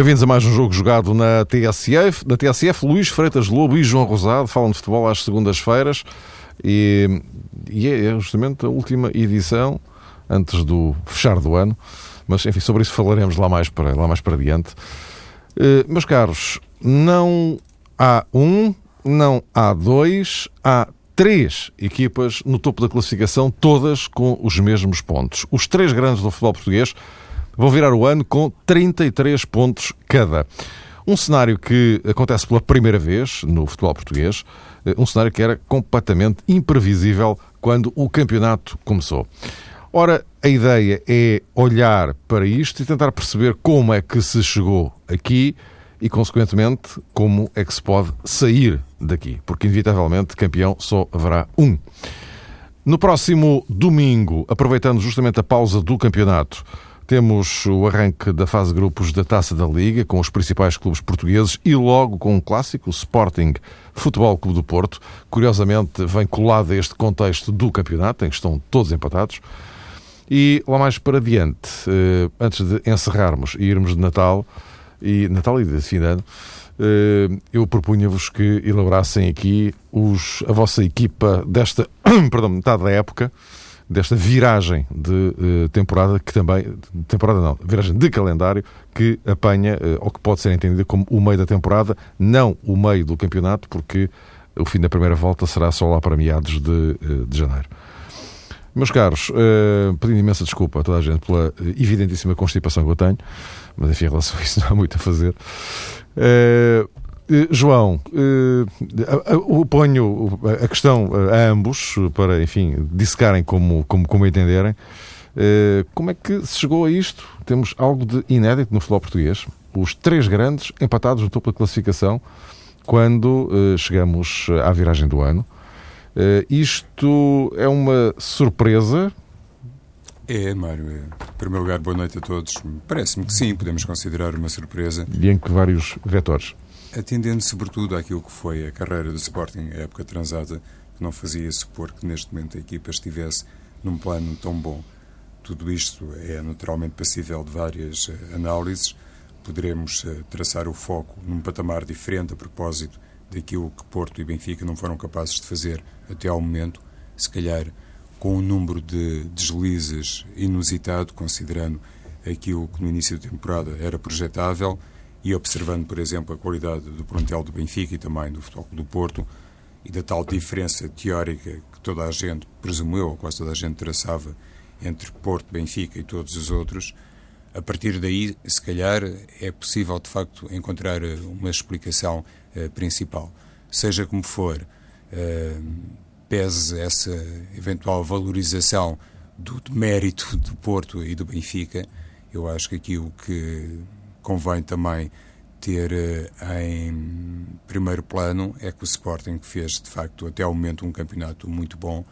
Bem-vindos a mais um jogo jogado na TSF. Na TSF, Luís Freitas Lobo e João Rosado falam de futebol às segundas-feiras e, e é justamente a última edição antes do fechar do ano. Mas, enfim, sobre isso falaremos lá mais para, lá mais para diante. Uh, meus caros, não há um, não há dois, há três equipas no topo da classificação, todas com os mesmos pontos. Os três grandes do futebol português vão virar o ano com 33 pontos cada. Um cenário que acontece pela primeira vez no futebol português, eh, um cenário que era completamente imprevisível quando o campeonato começou. Ora, a ideia é olhar para isto e tentar perceber como é que se chegou aqui e, consequentemente, como é que se pode sair daqui, porque, inevitavelmente, campeão só haverá um. No próximo domingo, aproveitando justamente a pausa do campeonato, temos o arranque da fase grupos da Taça da Liga, com os principais clubes portugueses e logo com um clássico, o Sporting Futebol Clube do Porto. Curiosamente, vem colado a este contexto do campeonato, em que estão todos empatados. E lá mais para diante, eh, antes de encerrarmos e irmos de Natal, e Natal e de fim de ano, eh, eu propunha-vos que elaborassem aqui os, a vossa equipa desta perdão, metade da época, desta viragem de uh, temporada, que também, temporada não, viragem de calendário, que apanha, uh, ou que pode ser entendida como o meio da temporada, não o meio do campeonato, porque o fim da primeira volta será só lá para meados de, uh, de janeiro. Meus caros, pedindo imensa desculpa a toda a gente pela evidentíssima constipação que eu tenho, mas enfim, em relação a isso não há muito a fazer. Eh, João, uh, ponho a questão a ambos para, enfim, dissecarem como, como, como entenderem. Como é que se chegou a isto? Temos algo de inédito no futebol português. Os três grandes empatados no topo da classificação quando chegamos à viragem do ano. Isto é uma surpresa é, Mário. É. Em primeiro lugar, boa noite a todos. Parece-me que sim, podemos considerar uma surpresa. E em que vários vetores? Atendendo sobretudo àquilo que foi a carreira do Sporting, a época transada, que não fazia supor que neste momento a equipa estivesse num plano tão bom. Tudo isto é naturalmente passível de várias eh, análises. Poderemos eh, traçar o foco num patamar diferente a propósito daquilo que Porto e Benfica não foram capazes de fazer até ao momento. Se calhar com um número de deslizes inusitado, considerando aquilo que no início da temporada era projetável e observando, por exemplo, a qualidade do plantel do Benfica e também do Futebol do Porto e da tal diferença teórica que toda a gente presumeu, ou quase toda a gente traçava, entre Porto, Benfica e todos os outros, a partir daí, se calhar, é possível de facto encontrar uma explicação uh, principal. Seja como for, uh, pese essa eventual valorização do mérito do Porto e do Benfica, eu acho que aqui o que convém também ter eh, em primeiro plano é que o Sporting fez, de facto, até ao momento um campeonato muito bom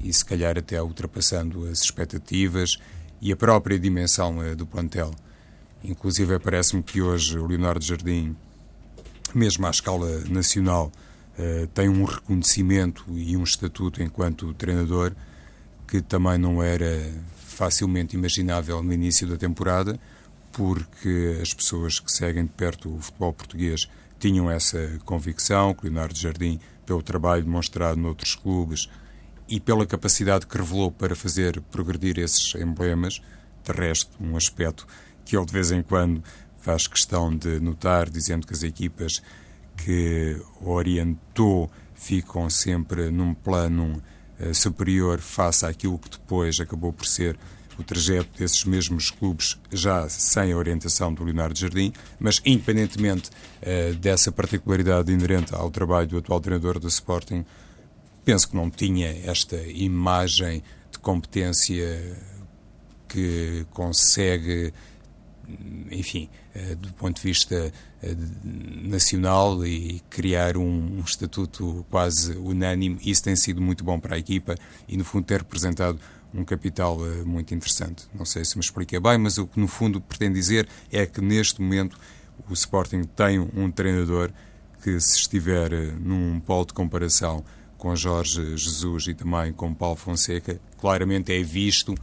e se calhar até ultrapassando as expectativas e a própria dimensão eh, do plantel. Inclusive, parece-me que hoje o Leonardo Jardim, mesmo à escala nacional, uh, tem um reconhecimento e um estatuto enquanto treinador que também não era facilmente imaginável no início da temporada, porque as pessoas que seguem de perto o futebol português tinham essa convicção, que Leonardo Jardim, pelo trabalho demonstrado noutros clubes e pela capacidade que revelou para fazer progredir esses emblemas, de resto, um aspecto que ele de vez em quando faz questão de notar, dizendo que as equipas que orientou ficam sempre num plano uh, superior face àquilo que depois acabou por ser o trajeto desses mesmos clubes já sem a orientação do Leonardo Jardim, mas independentemente uh, dessa particularidade inerente ao trabalho do atual treinador do Sporting, penso que não tinha esta imagem de competência que consegue enfim, eh, do ponto de vista eh, nacional e criar um, um, estatuto quase unânime. Isso tem sido muito bom para a equipa e, no fundo, ter representado um capital eh, muito interessante. Não sei se me expliquei bem, mas o que, no fundo, pretendo dizer é que, neste momento, o Sporting tem um treinador que, se estiver num polo de comparação com Jorge Jesus e também com Paulo Fonseca, claramente é visto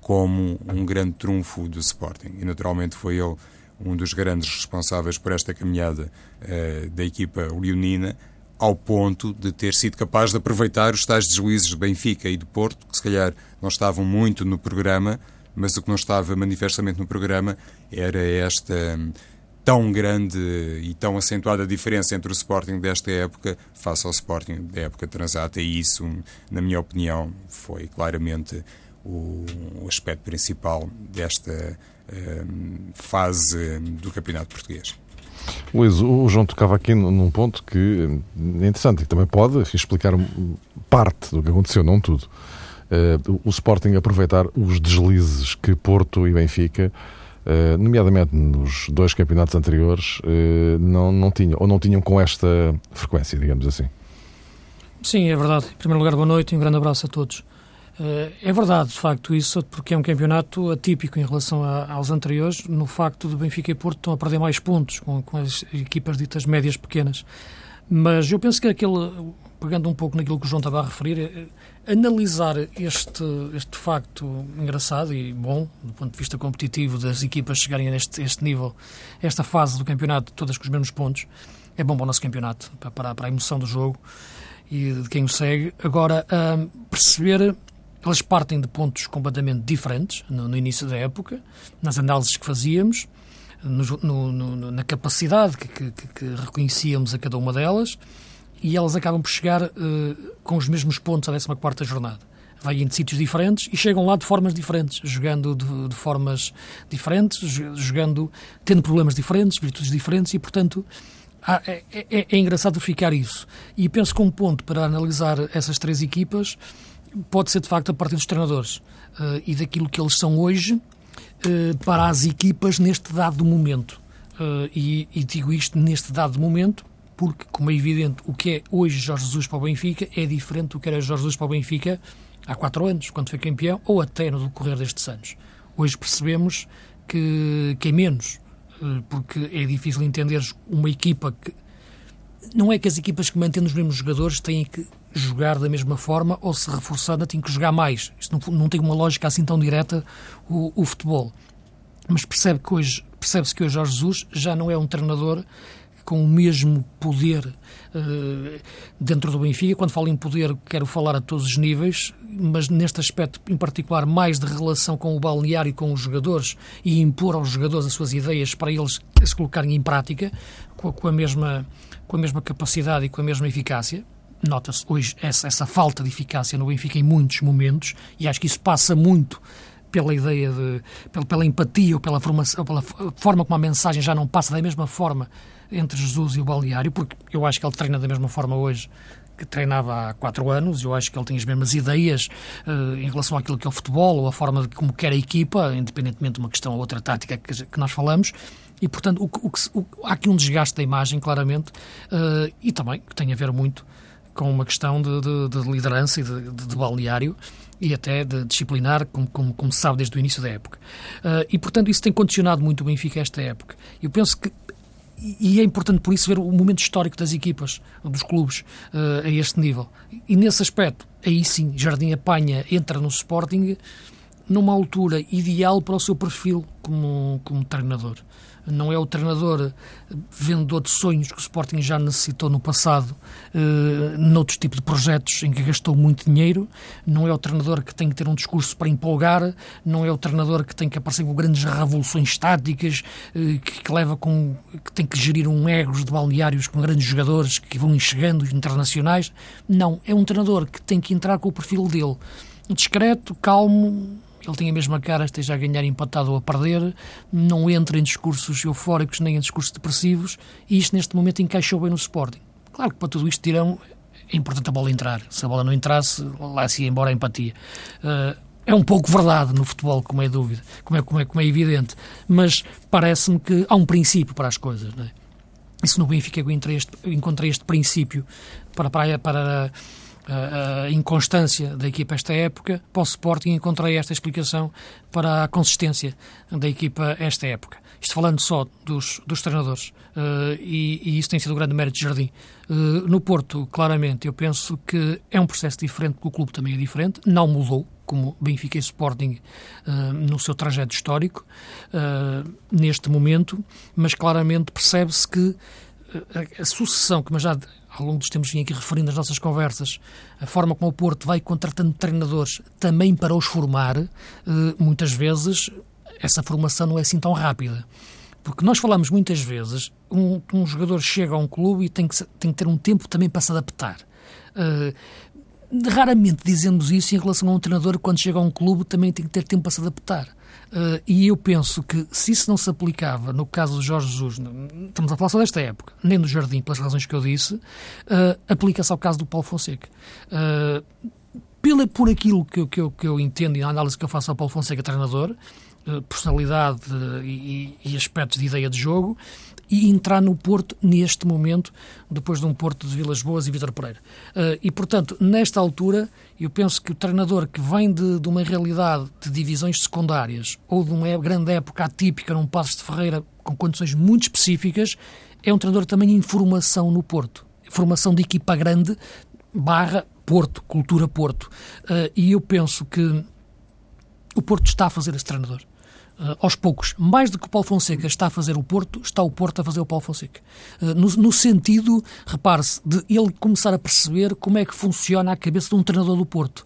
como um grande trunfo do Sporting. E naturalmente foi ele um dos grandes responsáveis por esta caminhada uh, da equipa leonina, ao ponto de ter sido capaz de aproveitar os tais deslices de Benfica e de Porto, que se calhar não estavam muito no programa, mas o que não estava manifestamente no programa era esta tão grande e tão acentuada diferença entre o Sporting desta época face ao Sporting da época transata e isso, na minha opinião, foi claramente o, aspecto principal desta um, fase do Campeonato Português. Luís, o João tocava aqui num ponto que é interessante e também pode explicar parte do que aconteceu, não tudo. Uh, o Sporting aproveitar os deslizes que Porto e Benfica Uh, nomeadamente nos dois campeonatos anteriores, uh, não, não tinham, ou não tinham com esta frequência, digamos assim. Sim, é verdade. Em primeiro lugar, boa noite e um grande abraço a todos. Uh, é verdade, de facto, isso, porque é um campeonato atípico em relação a, aos anteriores, no facto de Benfica e Porto estão a perder mais pontos com, com as equipas ditas médias pequenas. Mas eu penso que aquele, pegando um pouco naquilo que o João estava a referir, analisar este, este facto engraçado e bom, do ponto de vista competitivo, das equipas chegarem a este, este nível, esta fase do campeonato, todas com os mesmos pontos, é bom para o nosso campeonato, para, para a emoção do jogo e de quem o segue. Agora, um, perceber elas partem de pontos completamente diferentes no, no, início da época, nas análises que fazíamos, no, no, na capacidade que, que, que reconhecíamos a cada uma delas e elas acabam por chegar uh, com os mesmos pontos à 14 jornada. Vêm de sítios diferentes e chegam lá de formas diferentes, jogando de, de formas diferentes, jogando, tendo problemas diferentes, virtudes diferentes e, portanto, há, é, é, é engraçado ficar isso. E penso que um ponto para analisar essas três equipas pode ser, de facto, a partir dos treinadores uh, e daquilo que eles são hoje uh, para as equipas neste dado momento. Uh, e, e, digo isto neste dado momento porque, como é evidente, o que é hoje Jorge Jesus para o Benfica é diferente do que era Jorge Jesus para o Benfica há quatro anos, quando foi campeão, ou até no decorrer destes anos. Hoje percebemos que, que é menos, porque é difícil entender uma equipa que. Não é que as equipas que mantêm os mesmos jogadores têm que jogar da mesma forma ou se reforçando têm que jogar mais. Isto não, não tem uma lógica assim tão direta o, o futebol. Mas percebe que hoje percebe-se que hoje Jorge Jesus já não é um treinador com o mesmo poder uh, dentro do Benfica. Quando falo em poder, quero falar a todos os níveis, mas neste aspecto em particular, mais de relação com o balneário e com os jogadores e impor aos jogadores as suas ideias para eles se colocarem em prática com a, com a mesma, com a mesma capacidade e com a mesma eficácia. Nota-se hoje essa, essa falta de eficácia no Benfica em muitos momentos e acho que isso passa muito pela ideia de, pela, pela empatia ou pela, formação, pela forma como a mensagem já não passa da mesma forma entre Jesus e o balneário, porque eu acho que ele treina da mesma forma hoje que treinava há quatro anos, eu acho que ele tem as mesmas ideias uh, em relação àquilo que é o futebol ou a forma de como quer a equipa, independentemente de uma questão ou outra tática que, que nós falamos, e portanto o, o, o, há aqui um desgaste da imagem, claramente, uh, e também que tem a ver muito com uma questão de, de, de liderança e de, de, balneário e até de disciplinar, como, como, como, se sabe desde o início da época. Uh, e, portanto, isso tem condicionado muito o Benfica esta época. Eu penso que e é importante por isso ver o momento histórico das equipas, dos clubes, uh, a este nível. E nesse aspecto, aí sim, Jardim apanha, entra no Sporting numa altura ideal para o seu perfil como, como treinador não é o treinador vendedor de sonhos que o Sporting já necessitou no passado, eh, noutros tipos de projetos em que gastou muito dinheiro, não é o treinador que tem que ter um discurso para empolgar, não é o treinador que tem que aparecer com grandes revoluções táticas, eh, que, que leva com, que tem que gerir um egos de balneários com grandes jogadores que vão enxergando internacionais. Não, é um treinador que tem que entrar com o perfil dele. Discreto, calmo, ele tem a mesma cara, esteja a ganhar empatado ou a perder, não entra em discursos eufóricos nem em discursos depressivos, e isto neste momento encaixou bem no Sporting. Claro que para tudo isto dirão, é importante a bola entrar. Se a bola não entrasse, lá se ia embora a empatia. Uh, é um pouco verdade no futebol, como é dúvida, como é, como é, como é evidente, mas parece-me que há um princípio para as coisas. Não é? E se no Benfica encontrei este, encontrei este princípio para, para, para a, inconstância da equipa esta época, para o Sporting encontrei esta explicação para a consistência da equipa esta época. Isto falando só dos, dos treinadores, uh, e, e, isso tem sido o grande mérito de Jardim. Uh, no Porto, claramente, eu penso que é um processo diferente, porque o clube também é diferente, não mudou, como Benfica e Sporting uh, no seu trajeto histórico, neste momento, mas claramente percebe-se que a, a, sucessão, que já ao longo dos tempos vim aqui referindo nas nossas conversas, a forma como o Porto vai contratando treinadores também para os formar, uh, muitas vezes essa formação não é assim tão rápida. Porque nós falamos muitas vezes, um, um jogador chega a um clube e tem que, tem que ter um tempo também para se adaptar. Uh, raramente dizemos isso em relação a um treinador quando chega a um clube também tem que ter tempo para se adaptar. Uh, e eu penso que se isso não se aplicava no caso do Jorge Jesus, estamos a falar só desta época, nem do Jardim, pelas razões que eu disse, uh, aplica-se ao caso do Paulo Fonseca. Uh, pela, por aquilo que, que, eu, que eu entendo e a análise que eu faço ao Paulo Fonseca, treinador, personalidade e, e aspectos de ideia de jogo, e entrar no Porto neste momento, depois de um Porto de Vilas Boas e Vitor Pereira. Uh, e, portanto, nesta altura, eu penso que o treinador que vem de, de, uma realidade de divisões secundárias ou de uma grande época atípica num Passos de Ferreira com condições muito específicas, é um treinador também em formação no Porto. Formação de equipa grande barra Porto, cultura Porto. Uh, e eu penso que o Porto está a fazer esse treinador uh, aos poucos, mais do que o Paulo Fonseca está a fazer o Porto, está o Porto a fazer o Paulo Fonseca. Uh, no, no, sentido, repare-se, de ele começar a perceber como é que funciona a cabeça de um treinador do Porto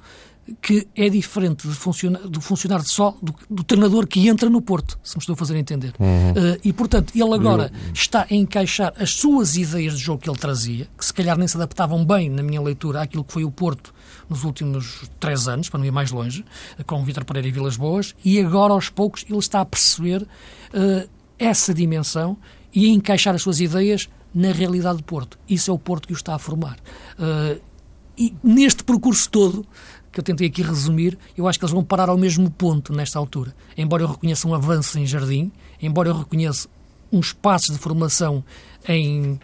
que é diferente de funcionar, de funcionar só do, do, treinador que entra no Porto, se me estou a fazer entender. Uhum. Uh, e, portanto, ele agora Eu... está a encaixar as suas ideias de jogo que ele trazia, que se calhar nem se adaptavam bem, na minha leitura, àquilo que foi o Porto nos últimos três anos, para não ir mais longe, com Vítor Pereira e Vilas Boas, e agora, aos poucos, ele está a perceber uh, essa dimensão e a encaixar as suas ideias na realidade do Porto. Isso é o Porto que o está a formar. Uh, e neste percurso todo, que eu tentei aqui resumir, eu acho que eles vão parar ao mesmo ponto nesta altura. Embora eu reconheça um avanço em Jardim, embora eu reconheça uns passos de formação em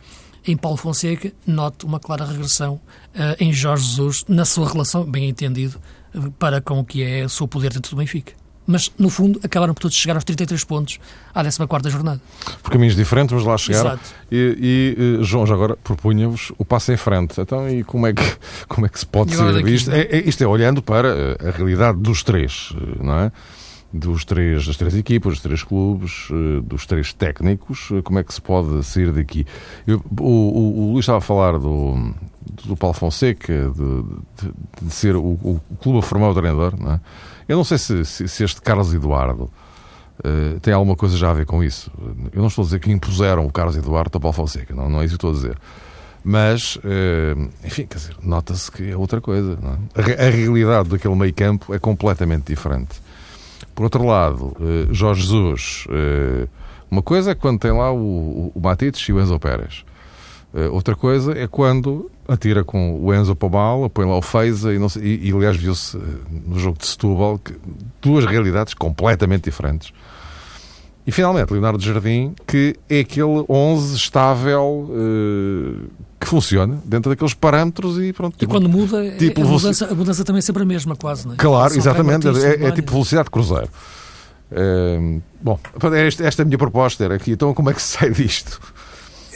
em Paulo Fonseca, note uma clara regressão uh, em Jorge Jesus, na sua relação, bem entendido, uh, para com o que é o seu poder dentro do Benfica. Mas, no fundo, acabaram por todos chegar aos 33 pontos à 14 jornada. Por caminhos diferentes, mas lá chegaram. Exato. E, e eh, João, já agora propunha-vos o passo em frente. Então, e como é que, como é que se pode ser isto? É, é, isto é olhando para a realidade dos três, não é? Dos três, das três equipas, dos três clubes, eh, dos três técnicos, eh, como é que se pode sair daqui? Eu, o, o, o, Luís estava a falar do, do Paulo Fonseca, de, de, de ser o, o, clube a formar o treinador, não é? Eu não sei se, se, se este Carlos Eduardo uh, tem alguma coisa já a ver com isso. Eu não estou a dizer que impuseram o Carlos Eduardo ao Paulo Fonseca, não, não é isso que estou a dizer. Mas, uh, enfim, quer dizer, nota-se que é outra coisa. É? A, a realidade daquele meio campo é completamente diferente. Por outro lado, eh, Jorge Jesus, eh, uma coisa é quando tem lá o, o Matites e o Enzo Pérez. Eh, outra coisa é quando atira com o Enzo para mal, põe lá o Feiza e, e, e aliás viu-se no jogo de Setúbal que, duas realidades completamente diferentes. E finalmente, Leonardo Jardim, que é aquele 11 estável que funciona dentro daqueles parâmetros e pronto. E quando muda, é tipo, a, mudança, a mudança também é sempre a mesma, quase, não é? Claro, exatamente. É, é, tipo velocidade de cruzeiro. Uh, bom, esta, esta é a minha proposta era aqui. Então, como é que se sai disto?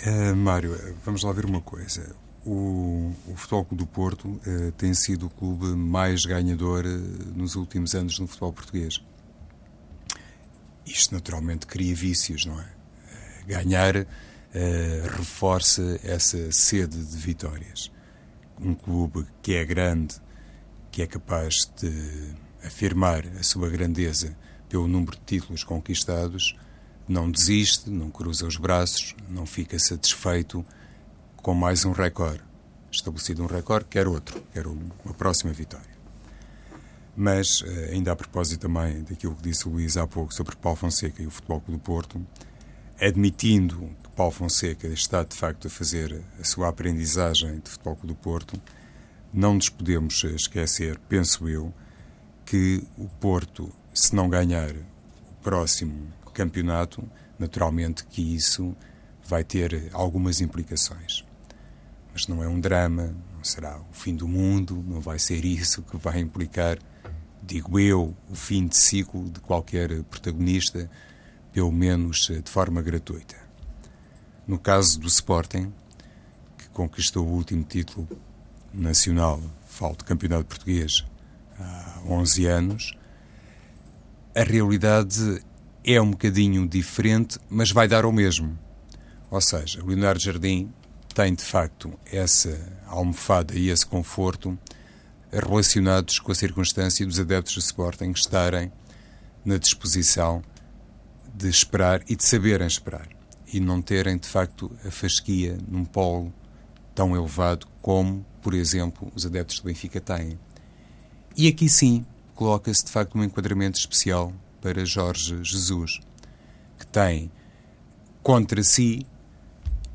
Uh, Mário, vamos lá ver uma coisa. O, o Futebol Clube do Porto uh, tem sido o clube mais ganhador nos últimos anos no futebol português. Isto naturalmente cria vícios, não é? Ganhar reforça essa sede de vitórias. Um clube que é grande, que é capaz de afirmar a sua grandeza pelo número de títulos conquistados, não desiste, não cruza os braços, não fica satisfeito com mais um recorde. Estabelecido um recorde, quer outro, quer uma próxima vitória. Mas, eh, ainda a propósito também daquilo que disse o Luís há pouco sobre Paulo Fonseca e o Futebol Clube do Porto, admitindo Paulo Fonseca está de facto a fazer a sua aprendizagem de Futebol do Porto, não nos podemos esquecer, penso eu, que o Porto, se não ganhar o próximo campeonato, naturalmente que isso vai ter algumas implicações. Mas não é um drama, não será o fim do mundo, não vai ser isso que vai implicar, digo eu, o fim de ciclo de qualquer protagonista, pelo menos de forma gratuita. No caso do Sporting, que conquistou o último título nacional, falo de campeonato português, há 11 anos, a realidade é um bocadinho diferente, mas vai dar o mesmo. Ou seja, o Leonardo Jardim tem de facto essa almofada e esse conforto relacionados com a circunstância dos adeptos do Sporting estarem na disposição de esperar e de saberem esperar e não terem de facto a fasquia num polo tão elevado como, por exemplo, os adeptos do Benfica têm. E aqui sim coloca-se de facto um enquadramento especial para Jorge Jesus, que tem contra si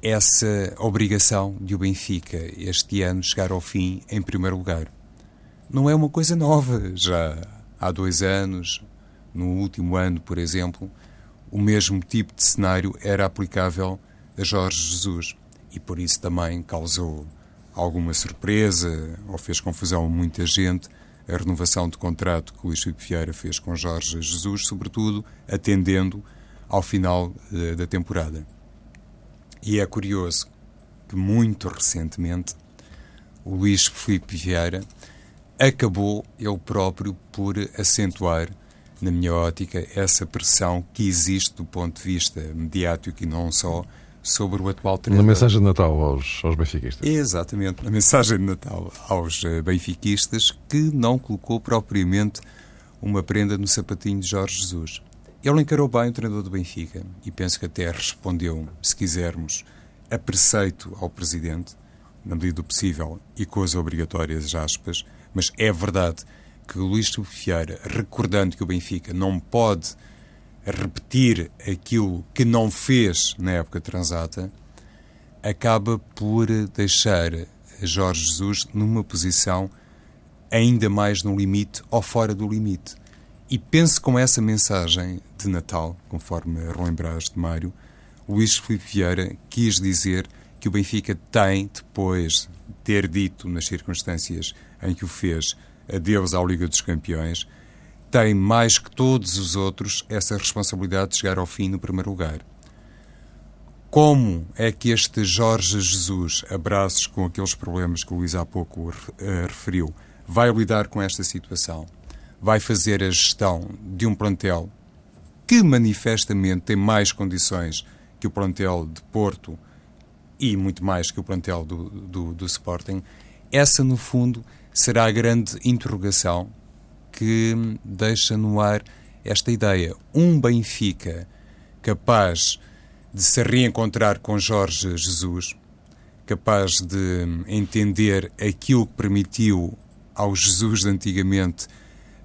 essa obrigação de o Benfica este ano chegar ao fim em primeiro lugar. Não é uma coisa nova, já há dois anos, no último ano, por exemplo, o mesmo tipo de cenário era aplicável a Jorge Jesus e por isso também causou alguma surpresa ou fez confusão a muita gente a renovação de contrato que o Luís Filipe Vieira fez com Jorge Jesus, sobretudo atendendo ao final uh, da temporada. E é curioso que muito recentemente o Luís Filipe Vieira acabou ele próprio por acentuar, na minha ótica, essa pressão que existe do ponto de vista mediático e não só sobre o atual treinador. Na mensagem de Natal aos, aos benfiquistas. Exatamente, na mensagem de Natal aos eh, benfiquistas, que não colocou propriamente uma prenda no sapatinho de Jorge Jesus. Ele encarou bem o treinador do Benfica e penso que até respondeu, se quisermos, a preceito ao presidente, na medida do possível e com as obrigatórias aspas, mas é verdade que Luís Vieira, recordando que o Benfica não pode repetir aquilo que não fez na época transata, acaba por deixar Jorge Jesus numa posição ainda mais no limite ou fora do limite. E penso com essa mensagem de Natal, conforme relembraste, Mário, Luís Filipe Vieira quis dizer que o Benfica tem, depois de ter dito nas circunstâncias em que o fez, adeus à Liga dos Campeões, tem mais que todos os outros essa responsabilidade de chegar ao fim no primeiro lugar. Como é que este Jorge Jesus, abraços com aqueles problemas que o Luís há pouco uh, referiu, vai lidar com esta situação? Vai fazer a gestão de um plantel que manifestamente tem mais condições que o plantel de Porto e muito mais que o plantel do, do, do Sporting? Essa, no fundo, será a grande interrogação que deixa no ar esta ideia. Um Benfica capaz de se reencontrar com Jorge Jesus, capaz de entender aquilo que permitiu ao Jesus de antigamente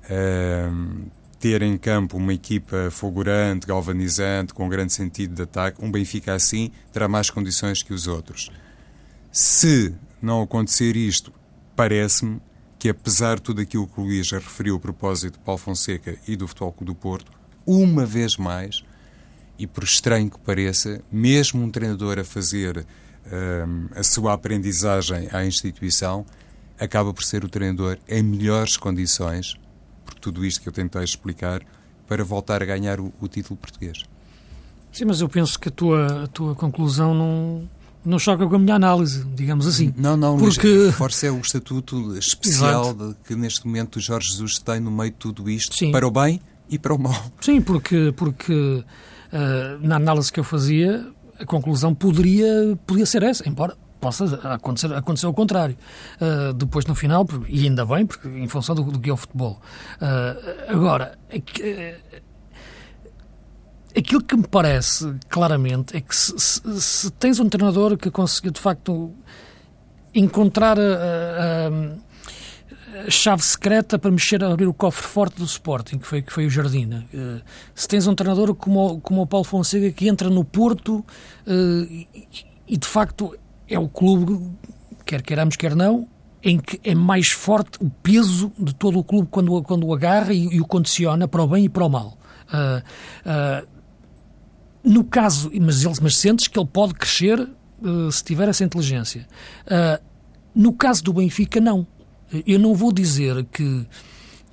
uh, ter em campo uma equipa fulgurante, galvanizante, com grande sentido de ataque, um Benfica assim terá mais condições que os outros. Se não acontecer isto, parece-me que, apesar de tudo aquilo que o Luís já referiu a propósito de Paulo Fonseca e do Futebol Clube do Porto, uma vez mais, e por estranho que pareça, mesmo um treinador a fazer um, a sua aprendizagem à instituição, acaba por ser o treinador em melhores condições, por tudo isto que eu tentei explicar, para voltar a ganhar o, o título português. Sim, mas eu penso que a tua, a tua conclusão não, não choca com a minha análise, digamos assim. Não, não, porque força é o estatuto especial de, que neste momento o Jorge Jesus tem no meio de tudo isto, Sim. para o bem e para o mal. Sim, porque, porque uh, na análise que eu fazia, a conclusão poderia, poderia ser essa, embora possa acontecer, acontecer o contrário. Uh, depois, no final, e ainda bem, porque em função do, do que é o futebol. Uh, agora, aquilo que me parece claramente é que se, se, se tens um treinador que conseguiu de facto encontrar a, a, a, chave secreta para mexer, abrir o cofre forte do Sporting, que foi, que foi o Jardina. Uh, se tens um treinador como, como o Paulo Fonseca que entra no Porto uh, e, e, de facto é o clube, quer queiramos, quer não, em que é mais forte o peso de todo o clube quando, quando o agarra e, e o condiciona para o bem e para o mal. Uh, no caso, mas, ele, mas sentes que ele pode crescer uh, se tiver essa inteligência. Uh, no caso do Benfica, não. Eu não vou dizer que,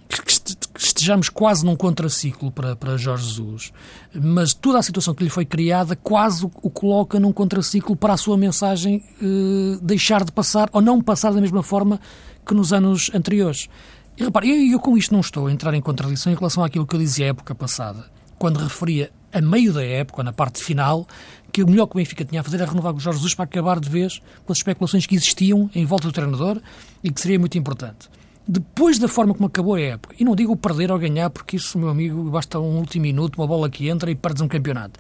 que estejamos quase num contraciclo para, para Jorge Jesus, mas toda a situação que lhe foi criada quase o coloca num contraciclo para a sua mensagem uh, deixar de passar ou não passar da mesma forma que nos anos anteriores. E repare, eu, eu com isto não estou a entrar em contradição em relação àquilo que eu dizia a época passada, quando referia a meio da época, na parte final, que o melhor que o Benfica tinha a fazer era renovar o Jorge Jesus para acabar de vez com as especulações que existiam em volta do treinador e que seria muito importante. Depois da forma como acabou a época, e não digo perder ou ganhar, porque isso, meu amigo, basta um último minuto, uma bola que entra e perdes um campeonato.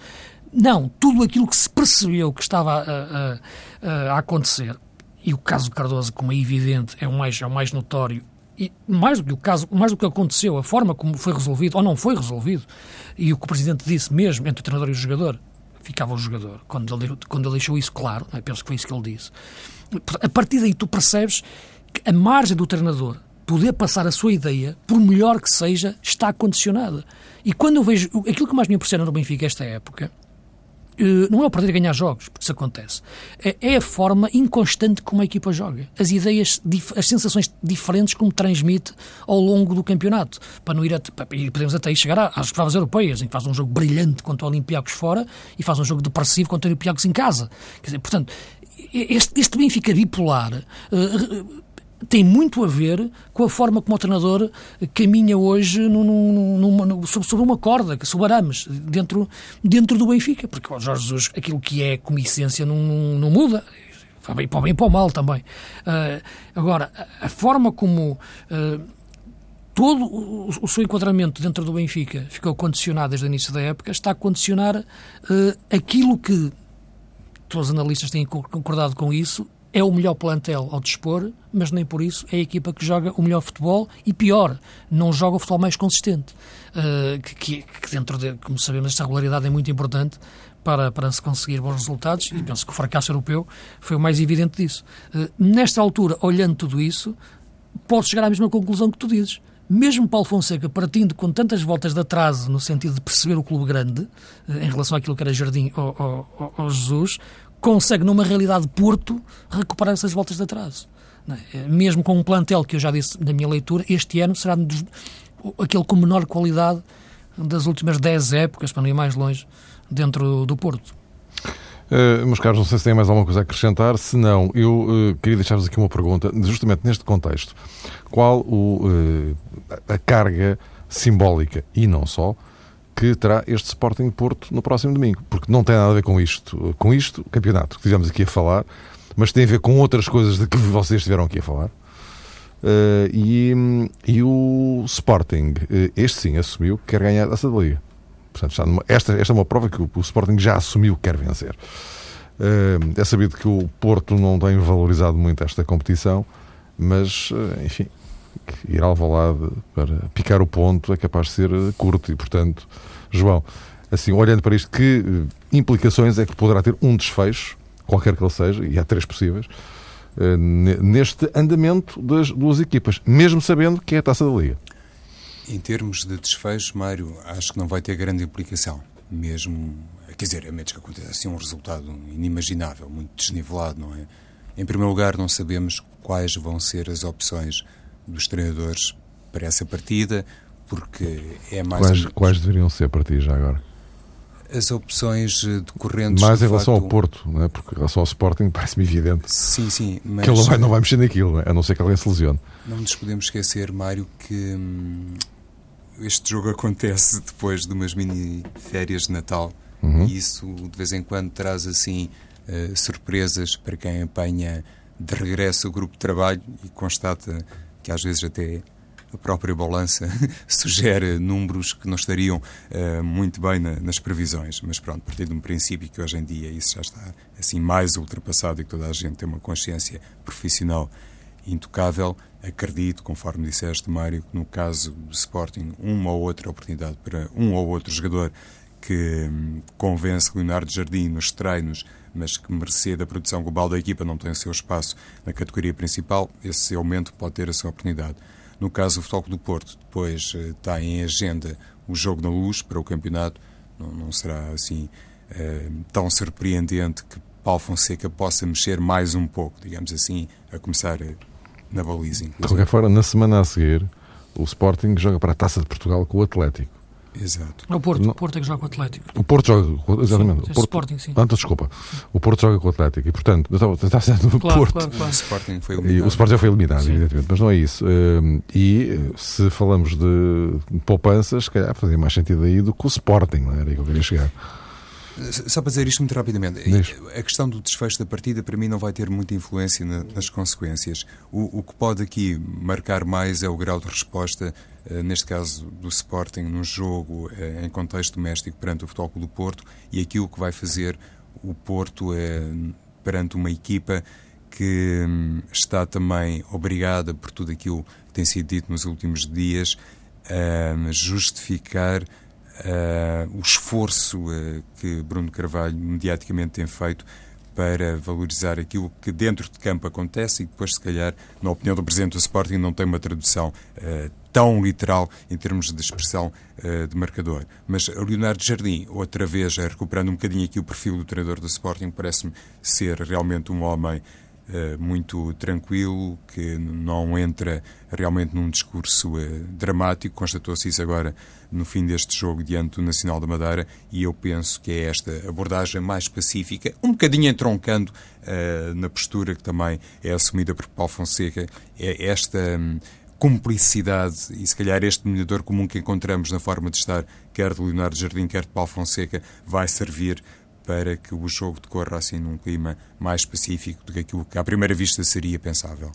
Não, tudo aquilo que se percebeu que estava a, a, a acontecer, e o caso Cardoso, como é evidente, é o mais, é o mais notório e mais do que o caso, mais do que aconteceu, a forma como foi resolvido ou não foi resolvido, e o que o Presidente disse mesmo entre o treinador e o jogador, ficava o jogador, quando ele, quando ele deixou isso claro, é? penso que foi isso que ele disse. A partir daí tu percebes que a margem do treinador poder passar a sua ideia, por melhor que seja, está condicionada. E quando eu vejo aquilo que mais me impressiona no Benfica esta época, não é o perder ganhar jogos, porque isso acontece. É, é a forma inconstante como a equipa joga. As ideias, as sensações diferentes como transmite ao longo do campeonato. Para não ir a, e podemos até chegar às provas europeias, em que faz um jogo brilhante contra o Olympiacos fora e faz um jogo depressivo contra o Olympiacos em casa. Quer dizer, portanto, este, este Benfica bipolar uh, tem muito a ver com a forma como o treinador caminha hoje numa, sobre uma corda, sobre arames, dentro, dentro do Benfica. Porque o Jorge Jesus, aquilo que é como essência, não, não muda. Para bem, para bem e para o mal também. Uh, agora, a forma como uh, todo o, o, seu enquadramento dentro do Benfica ficou condicionado desde o início da época, está a condicionar uh, aquilo que todos os analistas têm concordado com isso, é o melhor plantel ao dispor, mas nem por isso é a equipa que joga o melhor futebol e pior, não joga o futebol mais consistente. Uh, que, que, dentro de, como sabemos, esta regularidade é muito importante para, para se conseguir bons resultados e penso que o fracasso europeu foi o mais evidente disso. Uh, nesta altura, olhando tudo isso, posso chegar à mesma conclusão que tu dizes. Mesmo Paulo Fonseca, partindo com tantas voltas de atraso no sentido de perceber o clube grande, uh, em relação àquilo que era Jardim ou, ou, ou Jesus, consegue, numa realidade Porto, recuperar essas voltas de atraso. É? Mesmo com um plantel que eu já disse na minha leitura, este ano será dos, aquele com menor qualidade das últimas 10 épocas, para não ir mais longe, dentro do Porto. Uh, meus caros, não sei se têm mais alguma coisa a acrescentar. Se não, eu uh, queria deixar-vos aqui uma pergunta, justamente neste contexto. Qual o, uh, a carga simbólica, e não só, que terá este Sporting Porto no próximo domingo, porque não tem nada a ver com isto, com isto, campeonato que estivemos aqui a falar, mas tem a ver com outras coisas de que vocês estiveram aqui a falar. Uh, e, e o Sporting, uh, este sim, assumiu que quer ganhar essa Liga. Portanto, numa, esta, esta é uma prova que o, o Sporting já assumiu que quer vencer. Uh, é sabido que o Porto não tem valorizado muito esta competição, mas, enfim, ir ao Valade para picar o ponto é capaz de ser eh, curto e, portanto, João, assim, olhando para isto, que eh, implicações é que poderá ter um desfecho, qualquer que ele seja, e há três possíveis, eh, neste andamento das duas equipas, mesmo sabendo que é a taça da Liga? Em termos de desfecho, Mário, acho que não vai ter grande implicação. Mesmo, quer dizer, a menos que aconteça assim um resultado inimaginável, muito desnivelado, não é? Em primeiro lugar, não sabemos quais vão ser as opções dos treinadores para essa partida, porque é mais. Quais, um... quais deveriam ser para ti já agora? As opções decorrentes. Mais em relação facto... ao Porto, não é? porque em relação ao Sporting parece-me evidente. Sim, sim. Mas... Que ele não vai, não vai mexer naquilo, não é? a não ser que alguém se lesione. Não nos podemos esquecer, Mário, que hum, este jogo acontece depois de umas mini férias de Natal uhum. e isso de vez em quando traz assim uh, surpresas para quem apanha de regresso o grupo de trabalho e constata que às vezes até a própria balança sugere números que não estariam uh, muito bem na, nas previsões. Mas pronto, a partir de um princípio que hoje em dia isso já está assim mais ultrapassado e que toda a gente tem uma consciência profissional intocável, acredito, conforme disseste, Mário, que no caso do Sporting, uma ou outra oportunidade para um ou outro jogador que hum, convence Leonardo Jardim nos treinos mas que mercê da produção global da equipa não tem o seu espaço na categoria principal, esse aumento pode ter a sua oportunidade. No caso do Futebol do Porto, depois eh, está em agenda o jogo na luz para o campeonato, não, não será assim eh, tão surpreendente que Paulo Fonseca possa mexer mais um pouco, digamos assim, a começar eh, na baliza. De qualquer forma, na semana a seguir, o Sporting joga para a Taça de Portugal com o Atlético. Exato. É o Porto, o Porto é que joga com o Atlético. O Porto joga, exatamente. Sim, o Porto, Sporting, sim. Ah, desculpa. O Porto joga com o Atlético e, portanto, está sendo o claro, Porto. Claro, claro. O Sporting foi E eliminado. o Sporting já foi eliminado, Sim. evidentemente, mas não é isso. Hum, E se falamos de poupanças, se calhar fazia mais sentido aí do que o Sporting, não era aí que eu queria chegar. Só para dizer isto muito rapidamente, a questão do desfecho da partida para mim não vai ter muita influência na- nas consequências. O, o que pode aqui marcar mais é o grau de resposta, eh, neste caso do Sporting, num jogo eh, em contexto doméstico perante o Futebol do Porto e aquilo que vai fazer o Porto eh, perante uma equipa que hum, está também obrigada, por tudo aquilo que tem sido dito nos últimos dias, a justificar o esforço ah, que Bruno Carvalho mediaticamente tem feito para valorizar aquilo que dentro de campo acontece e depois, se calhar, na opinião do Presidente do Sporting, não tem uma tradução ah, tão literal em termos de expressão ah, de marcador. Mas Leonardo Jardim, outra vez, recuperando um bocadinho aqui o perfil do treinador do Sporting, parece-me ser realmente um homem eh, muito tranquilo, que não entra realmente num discurso eh, dramático. Constatou-se isso agora no fim deste jogo diante do Nacional da Madeira e eu penso que é esta abordagem mais pacífica, um bocadinho entroncando eh, na postura que também é assumida por Paulo Fonseca, é esta. hum, cumplicidade e se calhar este denominador comum que encontramos na forma de estar quer de Leonardo Jardim, quer de Paulo Fonseca vai servir para que o jogo decorra assim num clima mais pacífico do que aquilo que à primeira vista seria pensável.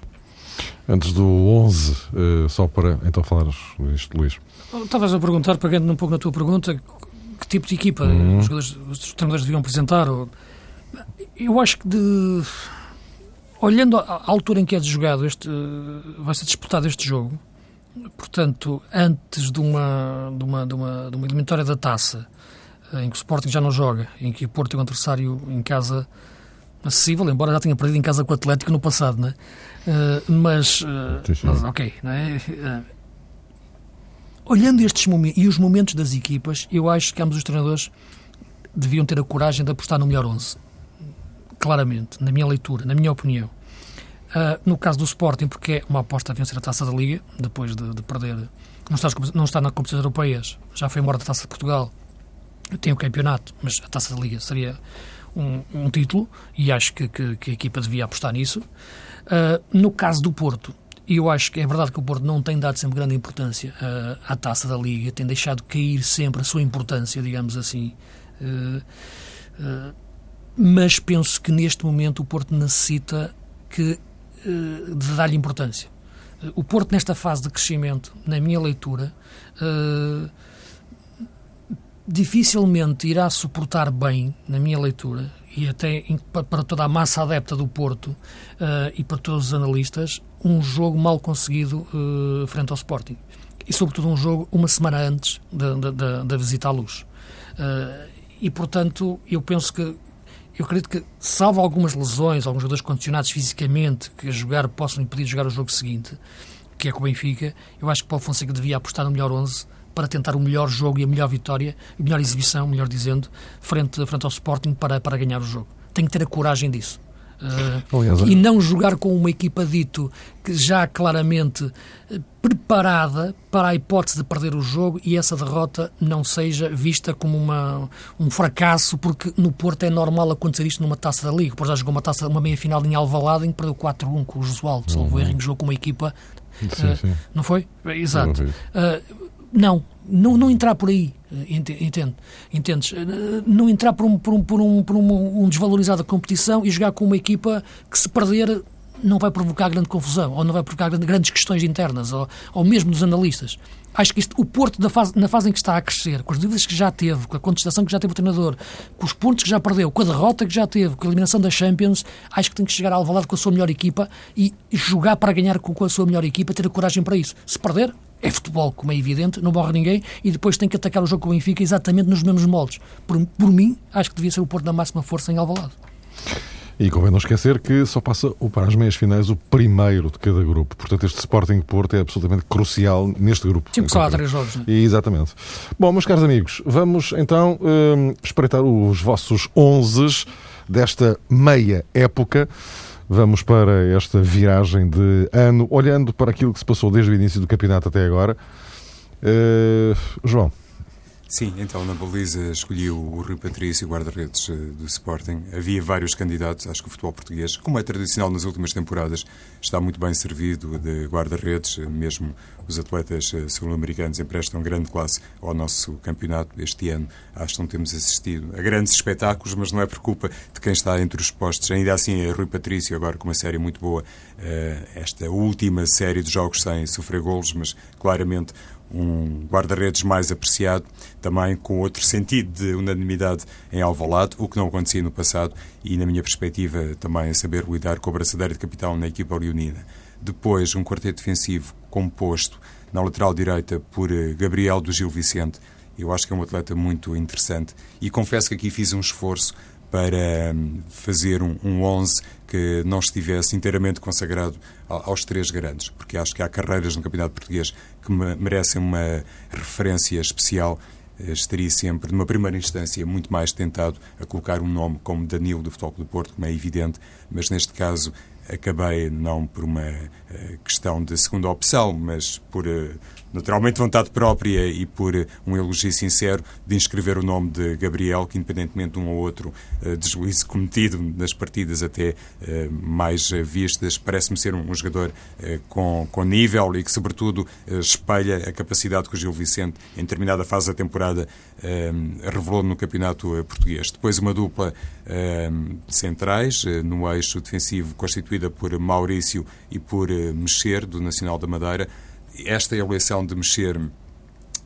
Antes do 11, eh, só para então falares isto, Luís. Estavas a perguntar, pegando um pouco na tua pergunta, que tipo de equipa os, jogadores, os treinadores deviam apresentar? Ou... Eu acho que de... Olhando à altura em que é jogado, este, eh, vai ser disputado este jogo, portanto, antes de uma, de uma, de uma, de uma eliminatória da taça, em que o Sporting já não joga, em que o Porto é um adversário em casa acessível, embora já tenha perdido em casa com o Atlético no passado, não é? Eh, mas, sim. mas, ok, não é? Eh, olhando estes momentos e os momentos das equipas, eu acho que ambos os treinadores deviam ter a coragem de apostar no melhor 11. Claramente, na minha leitura, na minha opinião. No caso do Sporting, porque é uma aposta a vencer a taça da Liga, depois de, de perder, não está, não está na competições europeias, já foi embora da taça de Portugal, tem o campeonato, mas a taça da Liga seria um, um título e acho que, que- que a equipa devia apostar nisso. Ah, no caso do Porto, eu acho que é verdade que o Porto não tem dado sempre grande importância ah, à taça da Liga, tem deixado cair sempre a sua importância, digamos assim. Ah, mas penso que neste momento o Porto necessita que, de dar-lhe importância. O Porto, nesta fase de crescimento, na minha leitura, dificilmente irá suportar bem, na minha leitura, e até para toda a massa adepta do Porto eh, e para todos os analistas, um jogo mal conseguido eh, frente ao Sporting. E, sobretudo, um jogo uma semana antes da, da- da- visita à luz. Eh, e, portanto, eu penso que eu acredito que, salvo algumas lesões, alguns jogadores condicionados fisicamente que a jogar possam impedir de jogar o jogo seguinte, que é com o Benfica, eu acho que Paulo Fonseca devia apostar no melhor 11 para tentar o melhor jogo e a melhor vitória, a melhor exibição, melhor dizendo, frente, frente ao Sporting para, para ganhar o jogo. Tem que ter a coragem disso. Eh, Aliás, e não jogar com uma equipa dito que já claramente eh, preparada para a hipótese de perder o jogo e essa derrota não seja vista como uma, um fracasso, porque no Porto é normal acontecer isto numa taça da Liga. O Porto já jogou uma taça, uma meia-final em Alvalade em que perdeu 4-1 com o Josualdo, salvo erro, em que jogou com uma equipa sim, eh, sim. não foi? Exato. ouvi. Não, não, não entrar por aí, eh, ente- entende? Entendes? Eh, Não entrar por, um, por, um, por, um, por um, um desvalorizar da competição e jogar com uma equipa que se perder não vai provocar grande confusão ou não vai provocar grande- grandes questões internas ou, ou mesmo dos analistas. Acho que isto, o Porto, fase, na fase em que está a crescer, com as dúvidas que já teve, com a contestação que já teve o treinador, com os pontos que já perdeu, com a derrota que já teve, com a eliminação da Champions, acho que tem que chegar ao Alvalade com a sua melhor equipa e jogar para ganhar com, com a sua melhor equipa, ter a coragem para isso. Se perder, é futebol, como é evidente, não morre ninguém e depois tem que atacar o jogo com o Benfica exatamente nos mesmos moldes. Por, por mim, acho que devia ser o Porto da máxima força em Alvalade. E convém não esquecer que só passa para as meias finais o primeiro de cada grupo. Portanto, este Sporting Porto é absolutamente crucial neste grupo. Sim, porque só há três jogos. é? E, Exatamente. Bom, meus caros amigos, vamos então hum, espreitar os vossos 11 desta meia época. Vamos para esta viragem de ano, olhando para aquilo que se passou desde o início do campeonato até agora. Eh, João, Sim, então na baliza escolhi o Rui Patrício, guarda-redes eh, do Sporting. Havia vários candidatos, acho que o futebol português, como é tradicional nas últimas temporadas, está muito bem servido de guarda-redes, eh, mesmo os atletas eh, sul-americanos emprestam grande classe ao nosso campeonato. Este ano acho que não temos assistido a grandes espetáculos, mas não é por culpa de quem está entre os postos. Ainda assim, é Rui Patrício, agora com uma série muito boa, esta última série de jogos sem sofrer golos, mas claramente um guarda-redes mais apreciado, também com outro sentido de unanimidade em Alvalade, o que não acontecia no passado, e na minha perspectiva também a saber lidar com a braçadeira de capitão na equipa leonina. Depois, um quarteto defensivo composto na lateral direita por eh, Gabriel do Gil Vicente. Eu acho que é um atleta muito interessante e confesso que aqui fiz um esforço para hum, fazer um, um 11 que não estivesse inteiramente consagrado aos três grandes, porque acho que há carreiras no Campeonato Português que merecem uma referência especial. Eh, estaria sempre, numa primeira instância, muito mais tentado a colocar um nome como Danilo do Futebol do Porto, como é evidente, mas neste caso acabei não por uma questão de segunda opção, mas por eh, naturalmente vontade própria e por um elogio sincero de inscrever o nome de Gabriel, que independentemente de um ou outro deslize cometido nas partidas até mais vistas, parece-me ser um, jogador com, com nível e que sobretudo espelha a capacidade que o Gil Vicente, em determinada fase da temporada, revelou no campeonato português. Depois uma dupla de centrais, no eixo defensivo constituída por Maurício e por Mexer, do Nacional da Madeira, esta eleição de mexer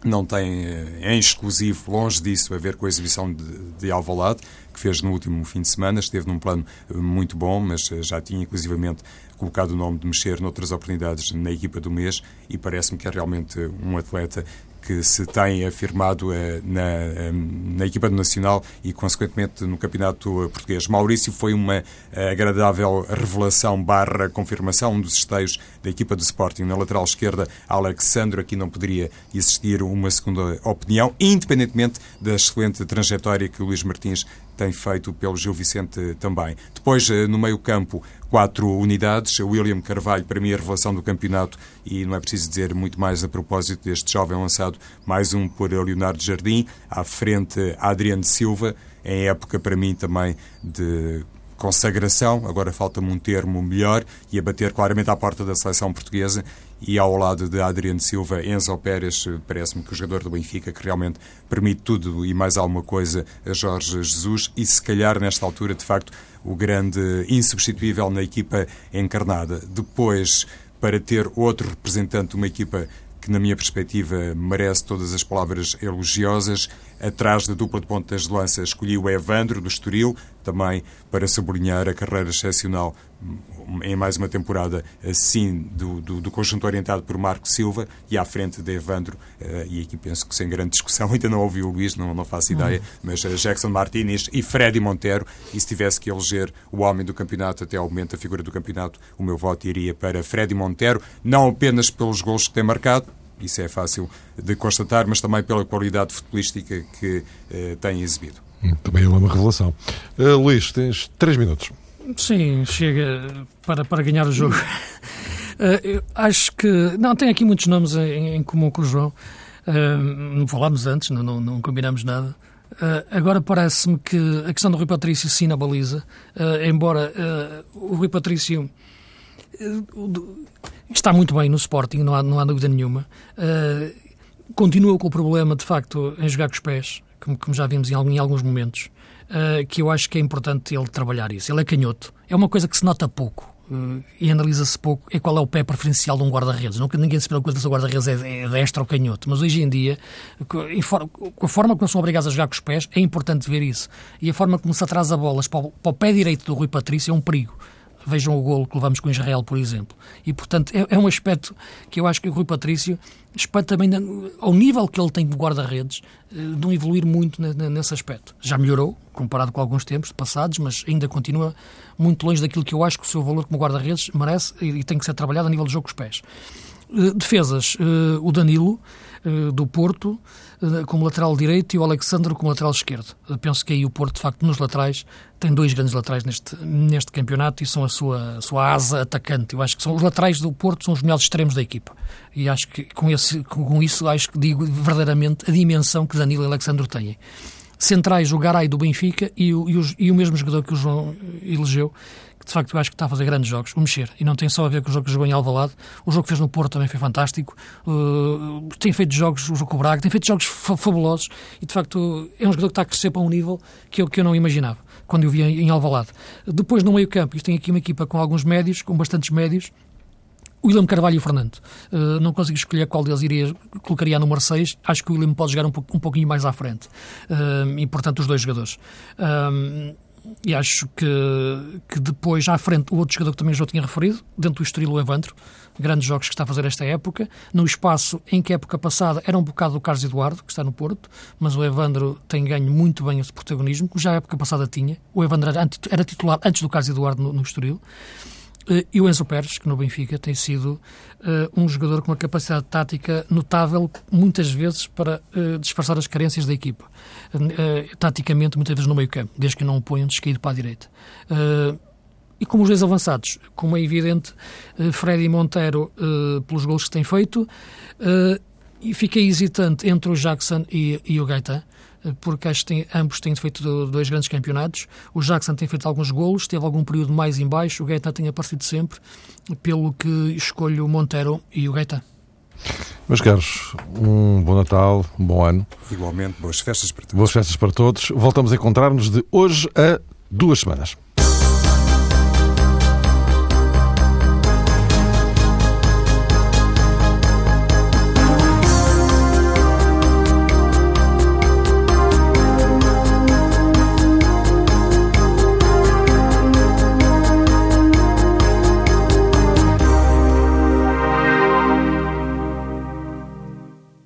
não tem eh, em exclusivo, longe disso, a ver com a exibição de, de Alvalade, que fez no último fim de semana, esteve num plano eh, muito bom, mas eh, já tinha inclusivamente colocado o nome de mexer noutras oportunidades na equipa do mês e parece-me que é realmente um atleta que se tem afirmado eh, na, eh, na equipa do Nacional e, consequentemente, no Campeonato Português. Maurício foi uma eh, agradável revelação barra confirmação, um dos esteios da equipa do Sporting. Na lateral esquerda, Alexandre, aqui não poderia existir uma segunda opinião, independentemente da excelente trajetória que o Luís Martins tem feito pelo Gil Vicente também. Depois, eh, no meio-campo, quatro unidades. William Carvalho, para mim, a revelação do campeonato, e não é preciso dizer muito mais a propósito deste jovem lançado, mais um por Leonardo Jardim. À frente, Adriano Silva, em época, para mim, também de consagração, agora falta-me um termo melhor, e a bater claramente à porta da seleção portuguesa e ao lado de Adriano Silva, Enzo Pérez, parece-me que o jogador do Benfica que realmente permite tudo e mais alguma coisa a Jorge Jesus e se calhar nesta altura, de facto, o grande insubstituível na equipa encarnada. Depois, para ter outro representante de uma equipa que, na minha perspectiva, merece todas as palavras elogiosas. Atrás da dupla de pontas de lança, escolhi o Evandro, do Estoril, também para sublinhar a carreira excepcional em mais uma temporada, assim, do, do, do, conjunto orientado por Marco Silva e à frente de Evandro, uh, e aqui penso que sem grande discussão, ainda não ouvi o Luís, não, não faço ideia, mas uh, Jackson Martínez e Freddy Montero, e se tivesse que eleger o homem do campeonato até ao momento, a figura do campeonato, o meu voto iria para Freddy Montero, não apenas pelos gols que tem marcado, isso é fácil de constatar, mas também pela qualidade futebolística que tem exibido. Também é uma revelação. Uh, Luís, tens três minutos. Sim, chega para, para ganhar o jogo. Uh, acho que. Não, tem aqui muitos nomes em, em comum com o João. Uh, não falámos antes, não, não, não combinamos nada. Uh, agora parece-me que a questão do Rui Patrício sim na baliza, embora o Rui Patrício está muito bem no Sporting, não há, não há dúvida nenhuma. continua com o problema, de facto, em jogar com os pés, como, como já vimos em, em alguns momentos uh, que eu acho que é importante ele trabalhar isso. Ele é canhoto. É uma coisa que se nota pouco. Uh, e analisa-se pouco é qual é o pé preferencial de um guarda-redes. Nunca ninguém se preocupa se o guarda-redes é, é destro ou canhoto, mas hoje em dia, com a forma como são obrigados a jogar com os pés, é importante ver isso. E a forma como se atrasa bolas para o, para o pé direito do Rui Patrício é um perigo. Vejam o golo que levamos com Israel, por exemplo. E, portanto, é, é um aspecto que eu acho que o Rui Patrício também ao nível que ele tem como guarda-redes, eh, de não evoluir muito nesse aspecto. Já melhorou, comparado com alguns tempos passados, mas ainda continua muito longe daquilo que eu acho que o seu valor como guarda-redes merece e tem que ser trabalhado a nível do jogo com os pés. Eh, defesas, eh, o Danilo, do Porto como lateral direito e o Alexandre como lateral esquerdo. Penso que aí o Porto, de facto, nos laterais, tem dois grandes laterais neste, neste campeonato e são a sua, a sua asa atacante. Eu acho que são os laterais do Porto, são os melhores extremos da equipa. E acho que com, esse, com isso, acho que digo verdadeiramente a dimensão que Danilo e Alexandre têm centrais, o Garay do Benfica e o, e, o, e o mesmo jogador que o João elegeu, de facto eu acho que está a fazer grandes jogos, o Mexer. E não tem só a ver com o jogo que jogou em Alvalade, o jogo que fez no Porto também foi fantástico, uh, tem feito jogos, o jogo com o Braga, tem feito jogos fabulosos e de facto é um jogador que está a crescer para um nível que eu, que eu não imaginava quando eu vi em, Alvalade. Depois no meio campo, isto tem aqui uma equipa com alguns médios, com bastantes médios, o William Carvalho e o Fernando. Uh, não consigo escolher qual deles iria, colocaria número 6. Acho que o William pode jogar um, um pouquinho mais à frente. Uh, e, portanto, os dois jogadores. Uh, e acho que, que depois, à frente, o outro jogador que também já tinha referido, dentro do Estoril, o Evandro, grandes jogos que está a fazer esta época, no espaço em que a época passada era um bocado do Carlos Eduardo, que está no Porto, mas o Evandro tem ganho muito bem esse protagonismo, que já a época passada tinha. O Evandro era, era titular antes do Carlos Eduardo no, no Estoril. Eh, e o Enzo Pérez, que no Benfica tem sido uh, um jogador com uma capacidade tática notável, muitas vezes para uh, disfarçar as carências da equipa. Uh, taticamente, muitas vezes no meio campo, desde que não o ponham descaído para a direita. e como os dois avançados, como é evidente, Freddy Monteiro, pelos gols que tem feito, e fiquei hesitante entre o Jackson e, e o Gaetan porque acho que tem, ambos têm feito dois grandes campeonatos. O Jackson tem feito alguns golos, teve algum período mais em baixo, o Gaetan tem aparecido sempre, pelo que escolho o Montero e o Gaetan. Meus caros, um bom Natal, um bom ano. Igualmente, boas festas para todos. Boas festas para todos. Voltamos a encontrar-nos de hoje a duas semanas.